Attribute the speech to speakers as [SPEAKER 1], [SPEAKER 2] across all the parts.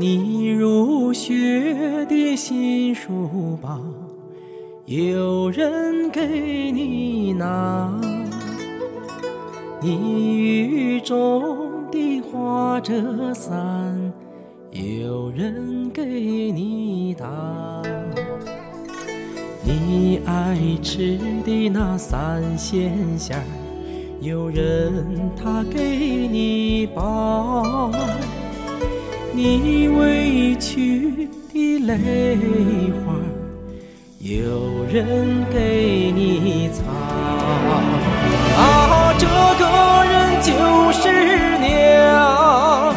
[SPEAKER 1] 你入学的新书包，有人给你拿；你雨中的花折伞，有人给你打。你爱吃的那三鲜馅儿，有人他给你包。你委屈的泪花，有人给你擦。啊，这个人就是娘，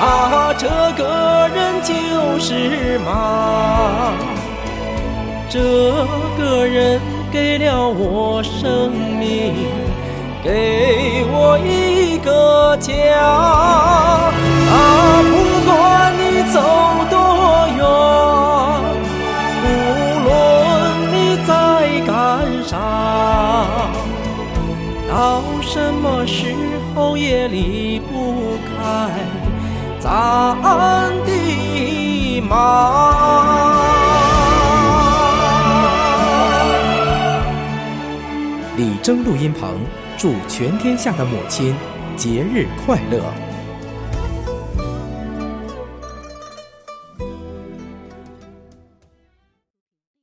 [SPEAKER 1] 啊，这个人就是妈，这个人给了我生命，给我到什么时候也离不开咱的妈。
[SPEAKER 2] 李征录音棚祝全天下的母亲节日快乐。